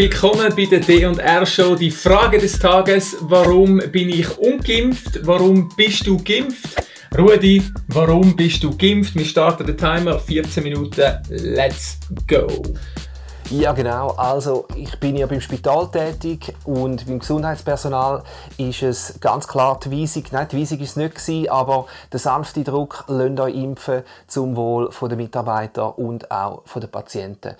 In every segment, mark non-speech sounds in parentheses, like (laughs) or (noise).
Willkommen bei der D&R Show. Die Frage des Tages, warum bin ich ungeimpft? Warum bist du geimpft? Rudi, warum bist du geimpft? Wir starten den Timer, 14 Minuten, let's go! Ja, genau. Also, ich bin ja beim Spital tätig und beim Gesundheitspersonal ist es ganz klar die Weisung, nein, die Weisung ist es nicht gewesen, aber der sanfte Druck, lasst euch impfen zum Wohl der Mitarbeiter und auch der Patienten.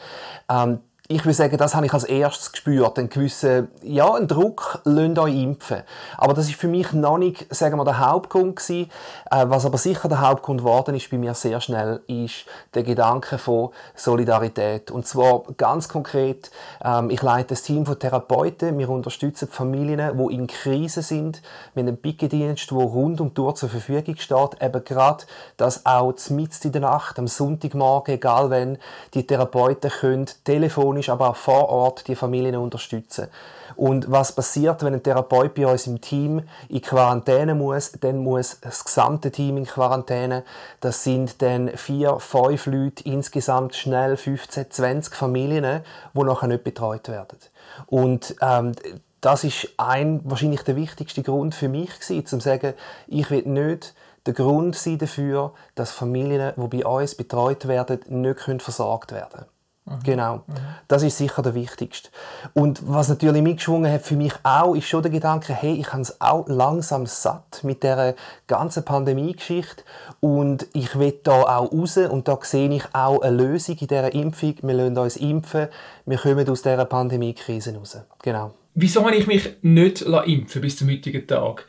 Ähm, ich würde sagen, das habe ich als erstes gespürt, einen gewissen, ja, einen Druck, lasst euch impfen. Aber das ist für mich noch nicht, sagen wir, der Hauptgrund gewesen. Äh, was aber sicher der Hauptgrund geworden ist bei mir sehr schnell, ist der Gedanke von Solidarität. Und zwar ganz konkret, ähm, ich leite ein Team von Therapeuten, wir unterstützen die Familien, die in Krise sind. Wir haben einen Pickendienst, der rund um die Uhr zur Verfügung steht, eben gerade, dass auch mitten in der Nacht, am Sonntagmorgen, egal wenn, die Therapeuten können telefonisch telefonisch, aber auch vor Ort die Familien unterstützen. Und was passiert, wenn ein Therapeut bei uns im Team in Quarantäne muss? Dann muss das gesamte Team in Quarantäne. Das sind dann vier, fünf Leute, insgesamt schnell 15, 20 Familien, die nachher nicht betreut werden. Und ähm, das ist ein, wahrscheinlich der wichtigste Grund für mich gewesen, zu sagen, ich will nicht der Grund sein dafür, dass Familien, die bei uns betreut werden, nicht versorgt werden können. Mhm. Genau. Mhm. Das ist sicher der wichtigste. Und was natürlich mitgeschwungen hat für mich auch, ist schon der Gedanke, hey, ich habe es auch langsam satt mit der ganzen Pandemie-Geschichte und ich will da auch raus und da sehe ich auch eine Lösung in dieser Impfung. Wir lassen uns impfen, wir kommen aus dieser Pandemie-Krise raus. Genau. Wieso habe ich mich nicht impfen bis zum heutigen Tag?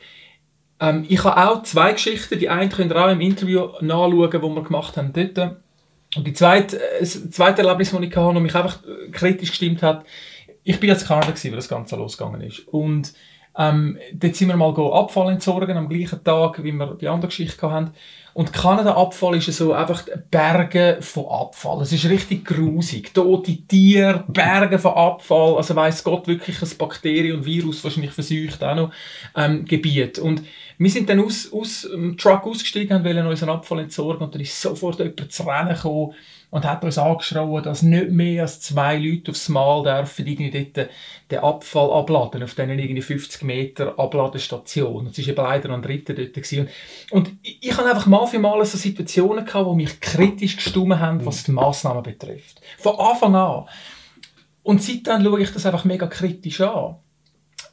Ähm, ich habe auch zwei Geschichten. Die eine könnt ihr auch im Interview nachschauen, das wir gemacht haben dort und die zweite, äh, das zweite Erlebnis, das ich hatte und mich einfach kritisch gestimmt hat, ich bin jetzt Kanada gewesen, das Ganze losgegangen ist. Und ähm, dort sind wir mal Abfall entsorgen am gleichen Tag, wie wir die andere Geschichte hatten. Und Kanada-Abfall ist so einfach Berge von Abfall. Es ist richtig grusig. Tote Tiere, Berge von Abfall. Also weiss Gott wirklich ein Bakterien und Virus wahrscheinlich verseucht auch noch ähm, Gebiet. Und wir sind dann aus, aus dem Truck ausgestiegen und wollten unseren Abfall entsorgen und dann ist sofort jemand zu Rennen gekommen und hat uns angeschrien, dass nicht mehr als zwei Leute aufs Mal dürfen irgendwie dort den Abfall abladen, auf diesen irgendwie 50 Meter Abladestation. Es war eben leider ein dritter dort. Gewesen. Und ich, ich habe einfach mal für mal so Situationen gehabt, die mich kritisch gestimmt haben, was die Massnahmen betrifft. Von Anfang an. Und seitdem schaue ich das einfach mega kritisch an.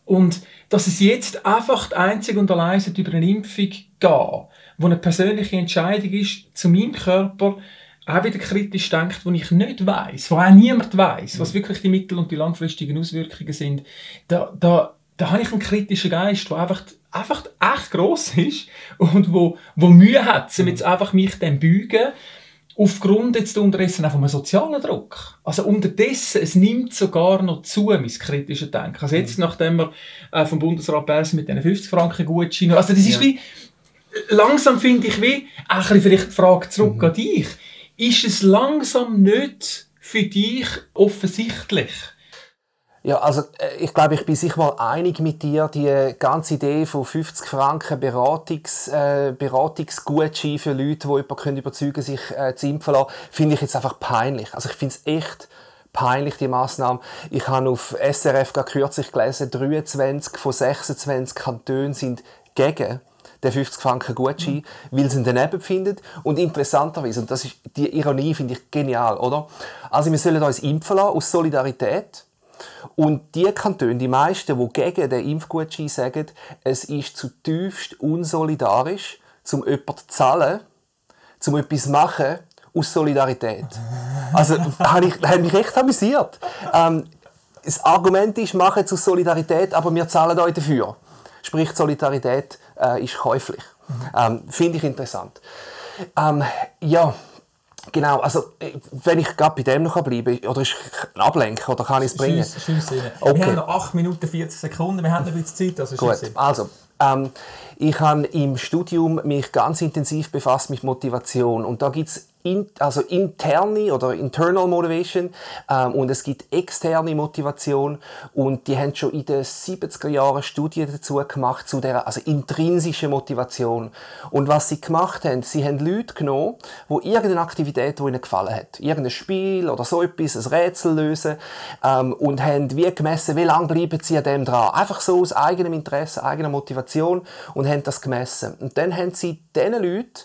Und dass es jetzt einfach einzig und allein über eine Impfung geht, wo eine persönliche Entscheidung ist, zu meinem Körper auch wieder kritisch denkt, wo ich nicht weiß, wo auch niemand weiß, was wirklich die mittel- und die langfristigen Auswirkungen sind, da, da, da habe ich einen kritischen Geist, der einfach, einfach echt gross ist und wo, wo Mühe hat, um jetzt einfach mich dem beugen aufgrund jetzt unterdessen auch vom sozialen Druck. Also unterdessen, es nimmt sogar noch zu, mein kritisches Denken. Also jetzt, mhm. nachdem wir äh, vom Bundesrat Bersen mit diesen 50 Franken Gutschein, also das ist ja. wie, langsam finde ich wie, auch vielleicht die Frage zurück mhm. an dich, ist es langsam nicht für dich offensichtlich, ja, also äh, ich glaube, ich bin sicher mal einig mit dir. Die ganze Idee von 50 Franken Beratungs, äh, Beratungsgutschein für Leute, die jemanden können überzeugen sich äh, zu impfen lassen, finde ich jetzt einfach peinlich. Also ich finde es echt peinlich, die Massnahme. Ich habe auf SRF gerade kürzlich gelesen, 23 von 26 Kantonen sind gegen den 50 Franken Gutschein, mhm. weil sie ihn daneben finden. Und interessanterweise, und das ist die Ironie, finde ich genial, oder? Also wir sollen uns impfen lassen aus Solidarität und die Kantone, die meisten, die gegen den Impfgutschein sagen, es ist zutiefst unsolidarisch, um jemanden zu zahlen, um etwas zu machen, aus Solidarität. Also, (laughs) habe ich, habe mich recht amüsiert. Ähm, das Argument ist, machen es aus Solidarität, aber wir zahlen euch dafür. Sprich, Solidarität äh, ist käuflich. Ähm, Finde ich interessant. Ähm, ja, Genau, also äh, wenn ich gerade bei dem noch bleiben kann, oder ist ein Ablenker, oder kann ich es bringen? Schiess, schiess okay. Wir haben noch 8 Minuten 40 Sekunden, wir haben noch ein bisschen Zeit, also Gut, also ähm, ich habe im Studium mich ganz intensiv befasst mit Motivation und da gibt es in, also interne oder internal Motivation ähm, und es gibt externe Motivation und die haben schon in den 70er Jahren Studien dazu gemacht zu der also intrinsische Motivation. Und was sie gemacht haben, sie haben Leute genommen, wo irgendeine Aktivität, die ihnen gefallen hat, irgendein Spiel oder so etwas, ein Rätsel lösen ähm, und haben wie gemessen, wie lange bleiben sie an dem dran, einfach so aus eigenem Interesse, eigener Motivation und haben das gemessen. Und dann haben sie diesen Leuten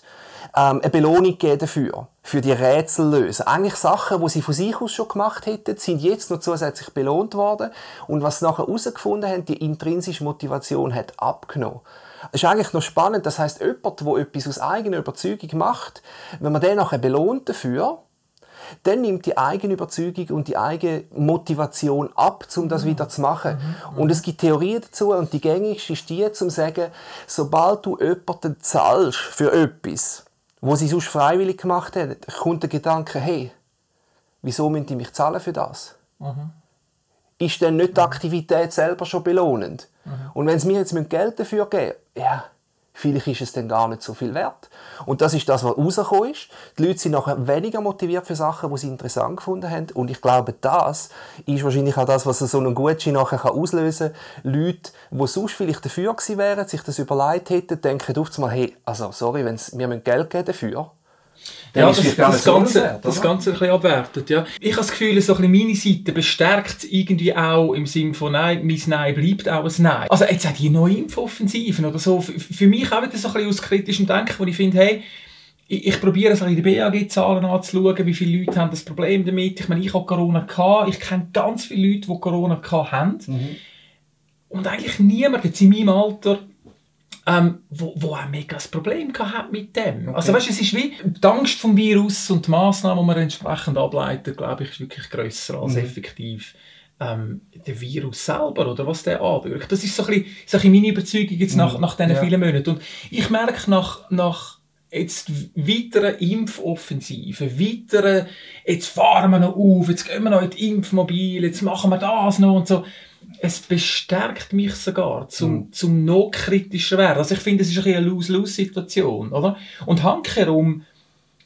ähm, eine Belohnung geben dafür, für die Rätsel lösen. Eigentlich Sachen, die sie von sich aus schon gemacht hätten, sind jetzt noch zusätzlich belohnt worden. Und was sie nachher herausgefunden haben, die intrinsische Motivation hat abgenommen. Das ist eigentlich noch spannend. Das heißt, jemand, der etwas aus eigener Überzeugung macht, wenn man den nachher belohnt dafür, dann nimmt die eigene Überzeugung und die eigene Motivation ab, um das wieder zu machen. Mhm. Und es gibt Theorien dazu und die gängigste ist die, zum zu sagen, sobald du jemanden zahlst für etwas, wo sie sonst freiwillig gemacht haben, kommt der Gedanke, hey, wieso müssen die mich zahlen für das? Mhm. Ist denn nicht die Aktivität selber schon belohnend? Mhm. Und wenn sie mir jetzt Geld dafür geben, ja, Vielleicht ist es dann gar nicht so viel wert. Und das ist das, was rausgekommen ist. Die Leute sind nachher weniger motiviert für Sachen, die sie interessant gefunden haben. Und ich glaube, das ist wahrscheinlich auch das, was so einen Gutschein nachher auslösen kann. Leute, die sonst vielleicht dafür gewesen wären, sich das überlegt hätten, denken oft mal, hey, also sorry, wenn wir Geld geben dafür, ja, das, das, das, Ganze, wert, das Ganze ein bisschen abwertet, ja. Ich habe das Gefühl, so ein meine Seite bestärkt irgendwie auch im Sinne von Nein, mein Nein bleibt auch ein Nein. Also jetzt auch die neue Impfoffensiven oder so, für mich auch wieder so ein bisschen aus kritischem Denken, wo ich finde, hey, ich, ich probiere so in die BAG-Zahlen anzuschauen, wie viele Leute haben das Problem damit. Ich meine, ich habe Corona gehabt, ich kenne ganz viele Leute, die Corona gehabt haben. Mhm. Und eigentlich niemand jetzt in meinem Alter ähm, wo, wo ein mega Problem hat mit dem. Okay. Also weißt, es ist wie die Angst vom Virus und die Massnahmen, die man entsprechend ableitet, glaube ich, ist wirklich grösser als mhm. effektiv ähm, der Virus selber oder was der anwirkt. Das ist so ein bisschen, so ein bisschen meine Überzeugung jetzt nach, mhm. nach diesen ja. vielen Monaten. Und ich merke nach, nach jetzt weiteren Impfoffensiven, weiteren, jetzt fahren wir noch auf, jetzt gehen wir noch in die Impfmobil, jetzt machen wir das noch und so es bestärkt mich sogar, zum, mhm. zum noch kritischer werden. Also ich finde, es ist ein eine Lose-Lose-Situation, oder? Und handherum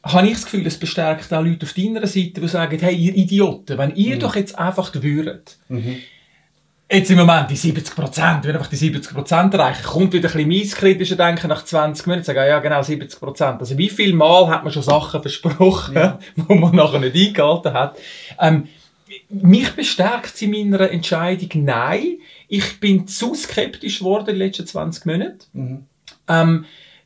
habe ich das Gefühl, es bestärkt auch Leute auf deiner Seite, die sagen, hey, ihr Idioten, wenn ihr mhm. doch jetzt einfach würdet, mhm. Jetzt im Moment die 70 Prozent, wenn einfach die 70 Prozent erreichen, kommt wieder ein bisschen kritischer Denken nach 20 Minuten, sagen, ja genau, 70 Prozent. Also wie viel Mal hat man schon Sachen versprochen, ja. (laughs) wo man nachher nicht eingehalten hat? Ähm, mich bestärkt in meiner Entscheidung Nein. Ich bin zu skeptisch geworden in den letzten 20 Monaten. Mhm. Ähm,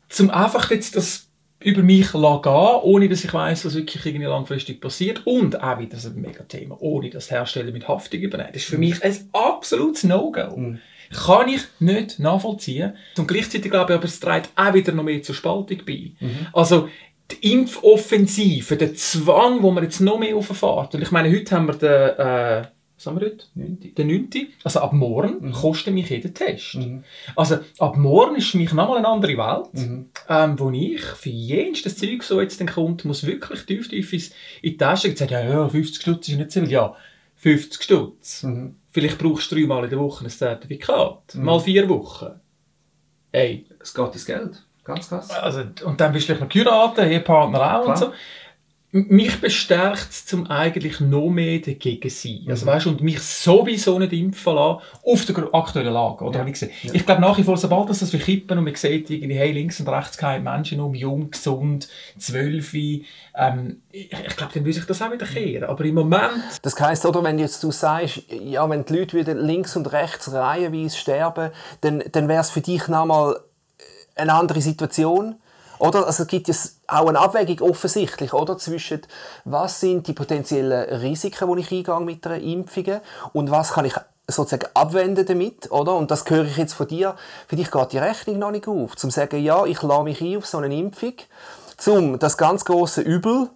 zum einfach jetzt das über mich gehen, ohne dass ich weiß, was wirklich irgendwie langfristig passiert. Und auch wieder ein mega Thema, ohne dass Hersteller mit Haftung übernehmen. Das ist für mhm. mich ein absolutes No-Go. Mhm. Kann ich nicht nachvollziehen. Und gleichzeitig glaube ich aber, es trägt auch wieder noch mehr zur Spaltung bei. Mhm. Also, die Impfoffensive, der Zwang, wo man jetzt noch mehr auffährt. Und ich meine, heute haben wir den, äh, was haben wir heute? 9. Den 9. Also ab morgen mhm. kostet mich jeder Test. Mhm. Also ab morgen ist für mich nochmal eine andere Welt, mhm. ähm, wo ich für jedes Zeug, so jetzt den kommt, muss wirklich tief, tief in die Tasche gehen. Sagt, ja, ja, 50 Stutz ist nicht so viel. Ja, 50 Stutz. Mhm. Vielleicht brauchst du dreimal in der Woche ein Zertifikat. Mhm. Mal vier Wochen. Ey. Es geht ins Geld. Ganz krass. Also, und dann bist du vielleicht noch geheiratet, Ehepartner auch Klar. und so. Mich bestärkt es, zum eigentlich noch mehr dagegen sein. Also, mhm. weißt, und mich sowieso nicht impfen lassen, auf der aktuellen Lage. Oder? Ja. Ich, ja. ich glaube nach wie vor, sobald das, das wir kippen und man sieht, irgendwie, hey, links und rechts keine Menschen um, jung, gesund, zwölf, ähm, ich, ich glaube, dann würde sich das auch wieder kehren. Aber im Moment... Das heisst, oder, wenn jetzt du sagst, ja, wenn die Leute wieder links und rechts reihenweise sterben, dann, dann wäre es für dich nochmal eine andere Situation. Oder? Also es gibt es auch eine Abwägung offensichtlich, oder? Zwischen was sind die potenziellen Risiken, die ich eingehe mit einer Impfung und was kann ich sozusagen abwenden damit, oder? Und das höre ich jetzt von dir. Für dich geht die Rechnung noch nicht auf. Zum sagen, ja, ich lade mich ein auf so eine Impfung, um das ganz große Übel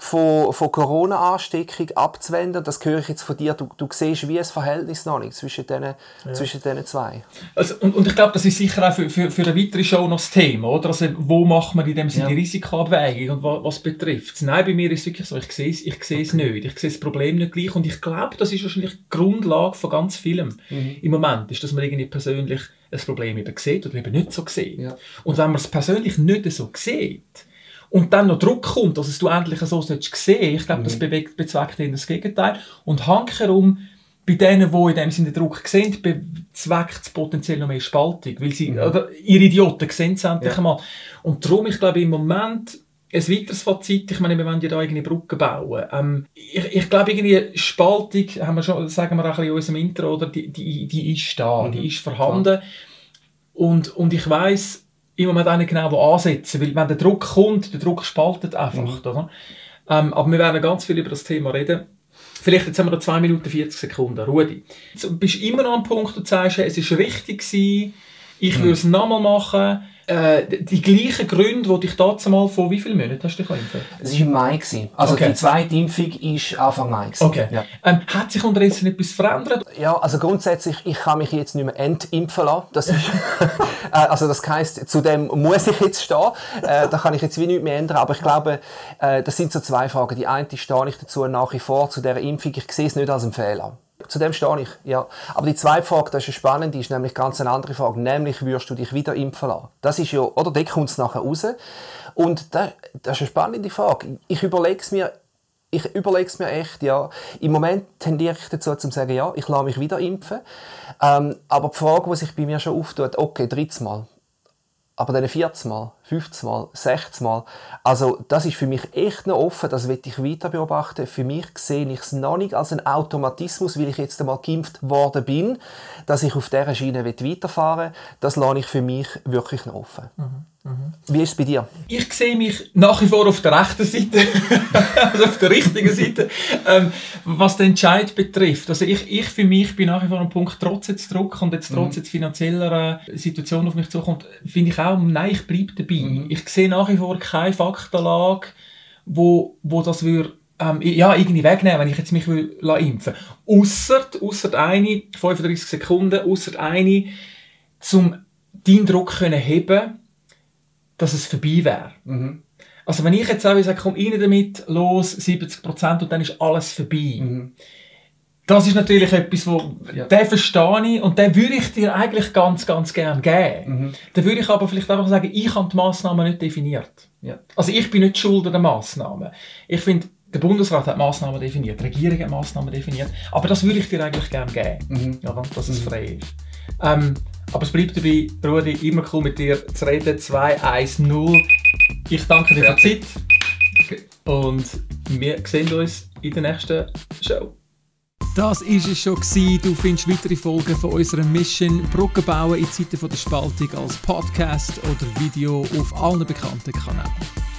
von, von Corona-Ansteckung abzuwenden. Das höre ich jetzt von dir. Du, du siehst wie ein Verhältnis noch nicht zwischen diesen, ja. zwischen diesen zwei. Also, und, und ich glaube, das ist sicher auch für, für, für eine weitere Show noch das Thema. Oder? Also, wo macht man in dem Sinne ja. die Risikoabwägung und was, was betrifft es? Nein, bei mir ist es wirklich so, ich sehe es, ich sehe es okay. nicht. Ich sehe das Problem nicht gleich. Und ich glaube, das ist wahrscheinlich die Grundlage von ganz vielem mhm. im Moment, ist, dass man irgendwie persönlich ein Problem eben sieht oder eben nicht so sieht. Ja. Und wenn man es persönlich nicht so sieht, und dann noch Druck kommt, dass du endlich so sehen ich glaube, das mhm. bewegt, bezweckt ihnen das Gegenteil. Und hankerum, bei denen, die in dem Sinne Druck sehen, bezweckt es potenziell noch mehr Spaltung, weil sie, mhm. oder ihre Idioten sehen es endlich ja. einmal. Und darum, ich glaube, im Moment, ein weiteres Fazit, ich meine, wir wollen ja da eigene Brücken bauen. Ähm, ich, ich glaube, irgendwie Spaltung, haben wir schon, sagen wir auch ein bisschen in unserem Intro, oder, die, die, die ist da, mhm. die ist vorhanden. Und, und ich weiss, im Moment auch nicht genau, wo ansetzen, weil wenn der Druck kommt, der Druck spaltet einfach, mhm. oder? Ähm, aber wir werden ganz viel über das Thema reden. Vielleicht jetzt haben wir noch 2 Minuten 40 Sekunden. Rudi, du bist immer noch am Punkt, wo du sagst, es ist richtig gewesen, ich mhm. würde es nochmal machen äh, die gleichen Gründe, die dich damals mal vor wie vielen Monaten hast du dich impfen? Es war im Mai. Gewesen. Also okay. die zweite Impfung war Anfang Mai. Gewesen. Okay. Ja. Ähm, hat sich unterdessen etwas verändert? Ja, also grundsätzlich, ich kann mich jetzt nicht mehr entimpfen lassen. Das ist, (laughs) äh, also das heisst, zu dem muss ich jetzt stehen. Äh, da kann ich jetzt wie nichts mehr ändern. Aber ich glaube, äh, das sind so zwei Fragen. Die eine stehe ich dazu nach wie vor zu dieser Impfung. Ich sehe es nicht als einen Fehler. Zu dem stehe ich, ja. Aber die zweite Frage, das ist spannend, ist nämlich ganz eine andere Frage. Nämlich, würdest du dich wieder impfen lassen? Das ist ja, oder? Da kommt es nachher raus. Und das, das ist eine spannende Frage. Ich überlege es mir, ich überlege es mir echt, ja. Im Moment tendiere ich dazu, zu sagen, ja, ich lasse mich wieder impfen. Ähm, aber die Frage, die sich bei mir schon auftut, okay, drittes Mal. Aber dann 40 Mal, 50 Mal, 60 Mal. Also, das ist für mich echt noch offen. Das will ich weiter beobachten. Für mich sehe ich es noch nicht als einen Automatismus, weil ich jetzt einmal geimpft worden bin, dass ich auf dieser Schiene weiterfahren will. Das lasse ich für mich wirklich noch offen. Mhm. Mhm. Wie ist es bei dir? Ich sehe mich nach wie vor auf der rechten Seite, (laughs) also auf der richtigen Seite, ähm, was den Entscheid betrifft. Also ich, ich für mich bin nach wie vor am Punkt, trotz jetzt Druck und jetzt trotz mhm. jetzt finanzieller äh, Situation auf mich zukommt, finde ich auch, nein, ich bleibe dabei. Mhm. Ich sehe nach wie vor keine Faktenlage, wo, wo das würde ähm, ja, irgendwie wegnehmen, wenn ich jetzt mich will impfen will. Ausser, ausser eine, 35 Sekunden, ausser eine, zum deinen Druck können heben dass es vorbei wäre. Mhm. Also wenn ich jetzt auch sage, komm rein damit, los, 70% und dann ist alles vorbei. Mhm. Das ist natürlich etwas, wo, ja. den verstehe ich und den würde ich dir eigentlich ganz, ganz gern geben. Mhm. Dann würde ich aber vielleicht einfach sagen, ich habe die Massnahmen nicht definiert. Ja. Also ich bin nicht schuld an den Massnahmen. Ich finde, der Bundesrat hat Massnahmen definiert, die Regierung hat Massnahmen definiert, aber das würde ich dir eigentlich gern geben, mhm. ja, dass es mhm. frei ist. Ähm, aber es bleibt dabei, Rudi, immer cool mit dir zu reden. 2-1-0. Ich danke dir für die Zeit. Und wir sehen uns in der nächsten Show. Das ist es schon gewesen. Du findest weitere Folgen von unserer Mission Brücken bauen in Zeiten der Spaltung als Podcast oder Video auf allen bekannten Kanälen.